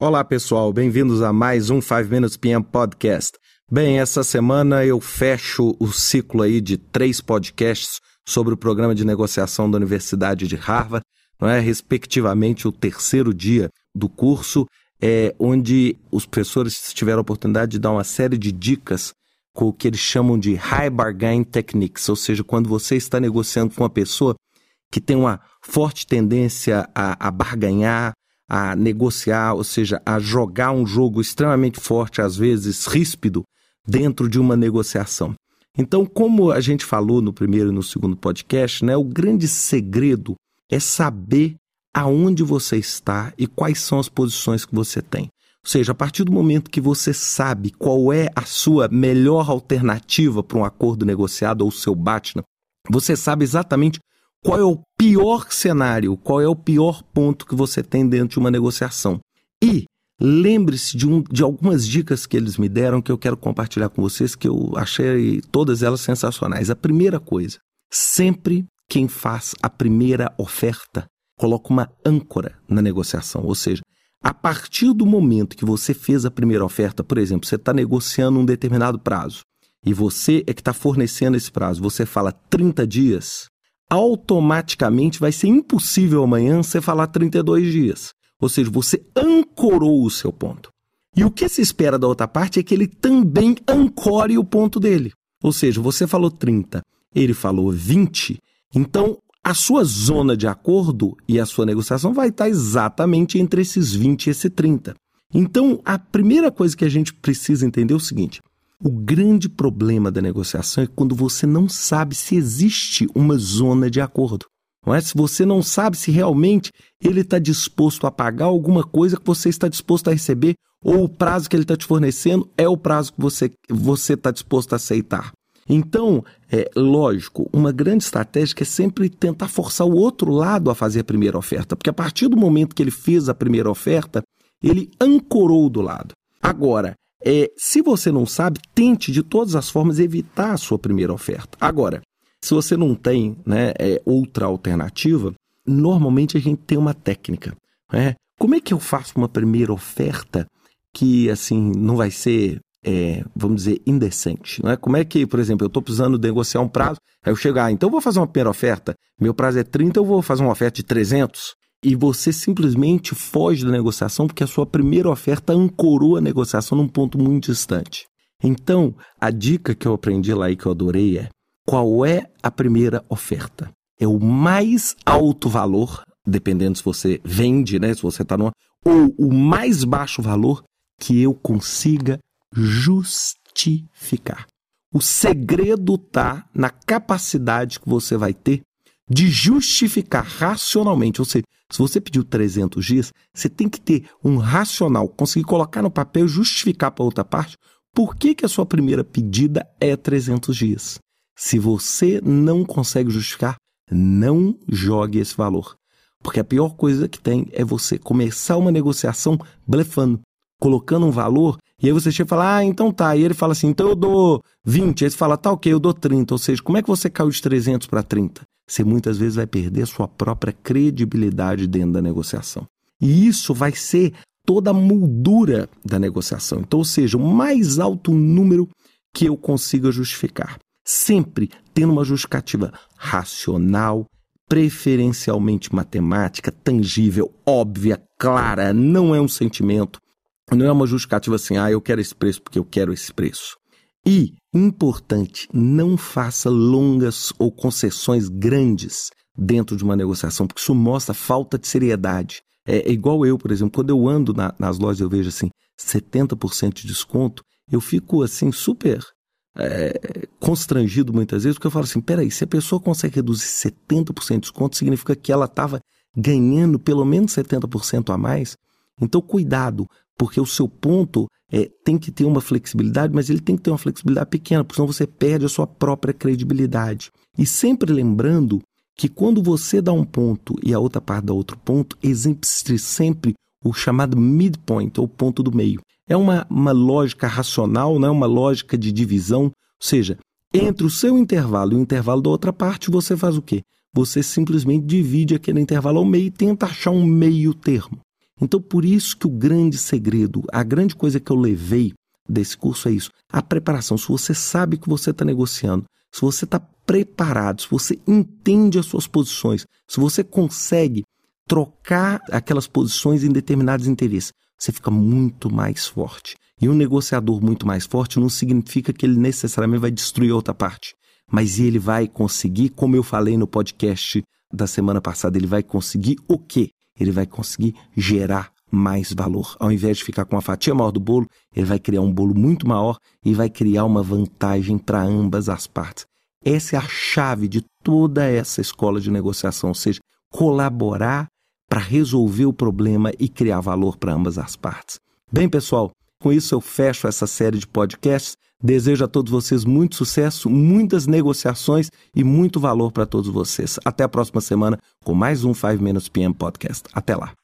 Olá, pessoal, bem-vindos a mais um 5 Minutes PM Podcast. Bem, essa semana eu fecho o ciclo aí de três podcasts sobre o programa de negociação da Universidade de Harvard, não é? respectivamente o terceiro dia do curso, é, onde os professores tiveram a oportunidade de dar uma série de dicas com o que eles chamam de high bargain techniques, ou seja, quando você está negociando com uma pessoa que tem uma forte tendência a, a barganhar, a negociar, ou seja, a jogar um jogo extremamente forte, às vezes ríspido, dentro de uma negociação. Então, como a gente falou no primeiro e no segundo podcast, né, o grande segredo é saber aonde você está e quais são as posições que você tem. Ou seja, a partir do momento que você sabe qual é a sua melhor alternativa para um acordo negociado ou seu BATNA, você sabe exatamente qual é o pior cenário, qual é o pior ponto que você tem dentro de uma negociação. E lembre-se de, um, de algumas dicas que eles me deram que eu quero compartilhar com vocês, que eu achei todas elas sensacionais. A primeira coisa, sempre quem faz a primeira oferta coloca uma âncora na negociação, ou seja, a partir do momento que você fez a primeira oferta, por exemplo, você está negociando um determinado prazo e você é que está fornecendo esse prazo, você fala 30 dias, automaticamente vai ser impossível amanhã você falar 32 dias. Ou seja, você ancorou o seu ponto. E o que se espera da outra parte é que ele também ancore o ponto dele. Ou seja, você falou 30, ele falou 20, então a sua zona de acordo e a sua negociação vai estar exatamente entre esses 20 e esse 30. Então, a primeira coisa que a gente precisa entender é o seguinte: o grande problema da negociação é quando você não sabe se existe uma zona de acordo. Não é? Se você não sabe se realmente ele está disposto a pagar alguma coisa que você está disposto a receber, ou o prazo que ele está te fornecendo é o prazo que você está disposto a aceitar. Então, é lógico, uma grande estratégia é sempre tentar forçar o outro lado a fazer a primeira oferta, porque a partir do momento que ele fez a primeira oferta, ele ancorou do lado. Agora, é, se você não sabe, tente de todas as formas evitar a sua primeira oferta. Agora, se você não tem né, é, outra alternativa, normalmente a gente tem uma técnica. Né? Como é que eu faço uma primeira oferta que assim não vai ser, é, vamos dizer, indecente? Não é? Como é que, por exemplo, eu estou precisando negociar um prazo, aí eu chego, ah, então eu vou fazer uma primeira oferta, meu prazo é 30, eu vou fazer uma oferta de 300 e você simplesmente foge da negociação porque a sua primeira oferta ancorou a negociação num ponto muito distante. Então, a dica que eu aprendi lá e que eu adorei é: qual é a primeira oferta? É o mais alto valor, dependendo se você vende, né, se você está numa, ou o mais baixo valor que eu consiga justificar. O segredo está na capacidade que você vai ter de justificar racionalmente, ou seja, se você pediu 300 dias, você tem que ter um racional, conseguir colocar no papel e justificar para outra parte por que, que a sua primeira pedida é 300 dias. Se você não consegue justificar, não jogue esse valor. Porque a pior coisa que tem é você começar uma negociação blefando, colocando um valor, e aí você chega e fala, ah, então tá. E ele fala assim, então eu dou 20. Aí você fala, tá ok, eu dou 30. Ou seja, como é que você caiu de 300 para 30? Você muitas vezes vai perder sua própria credibilidade dentro da negociação. E isso vai ser toda a moldura da negociação. Então, ou seja, o mais alto número que eu consiga justificar. Sempre tendo uma justificativa racional, preferencialmente matemática, tangível, óbvia, clara, não é um sentimento, não é uma justificativa assim, ah, eu quero esse preço porque eu quero esse preço. E, importante, não faça longas ou concessões grandes dentro de uma negociação, porque isso mostra falta de seriedade. É, é igual eu, por exemplo, quando eu ando na, nas lojas eu vejo assim, 70% de desconto, eu fico assim super é, constrangido muitas vezes, porque eu falo assim, peraí, se a pessoa consegue reduzir 70% de desconto, significa que ela estava ganhando pelo menos 70% a mais. Então, cuidado, porque o seu ponto é, tem que ter uma flexibilidade, mas ele tem que ter uma flexibilidade pequena, porque senão você perde a sua própria credibilidade. E sempre lembrando que quando você dá um ponto e a outra parte dá outro ponto, existe sempre o chamado midpoint, ou ponto do meio. É uma, uma lógica racional, não é uma lógica de divisão. Ou seja, entre o seu intervalo e o intervalo da outra parte, você faz o quê? Você simplesmente divide aquele intervalo ao meio e tenta achar um meio termo. Então, por isso que o grande segredo, a grande coisa que eu levei desse curso é isso: a preparação. Se você sabe que você está negociando, se você está preparado, se você entende as suas posições, se você consegue trocar aquelas posições em determinados interesses, você fica muito mais forte. E um negociador muito mais forte não significa que ele necessariamente vai destruir outra parte, mas ele vai conseguir, como eu falei no podcast da semana passada, ele vai conseguir o quê? Ele vai conseguir gerar mais valor. Ao invés de ficar com a fatia maior do bolo, ele vai criar um bolo muito maior e vai criar uma vantagem para ambas as partes. Essa é a chave de toda essa escola de negociação, ou seja, colaborar para resolver o problema e criar valor para ambas as partes. Bem, pessoal, com isso eu fecho essa série de podcasts. Desejo a todos vocês muito sucesso, muitas negociações e muito valor para todos vocês. Até a próxima semana com mais um 5 Minutes PM Podcast. Até lá.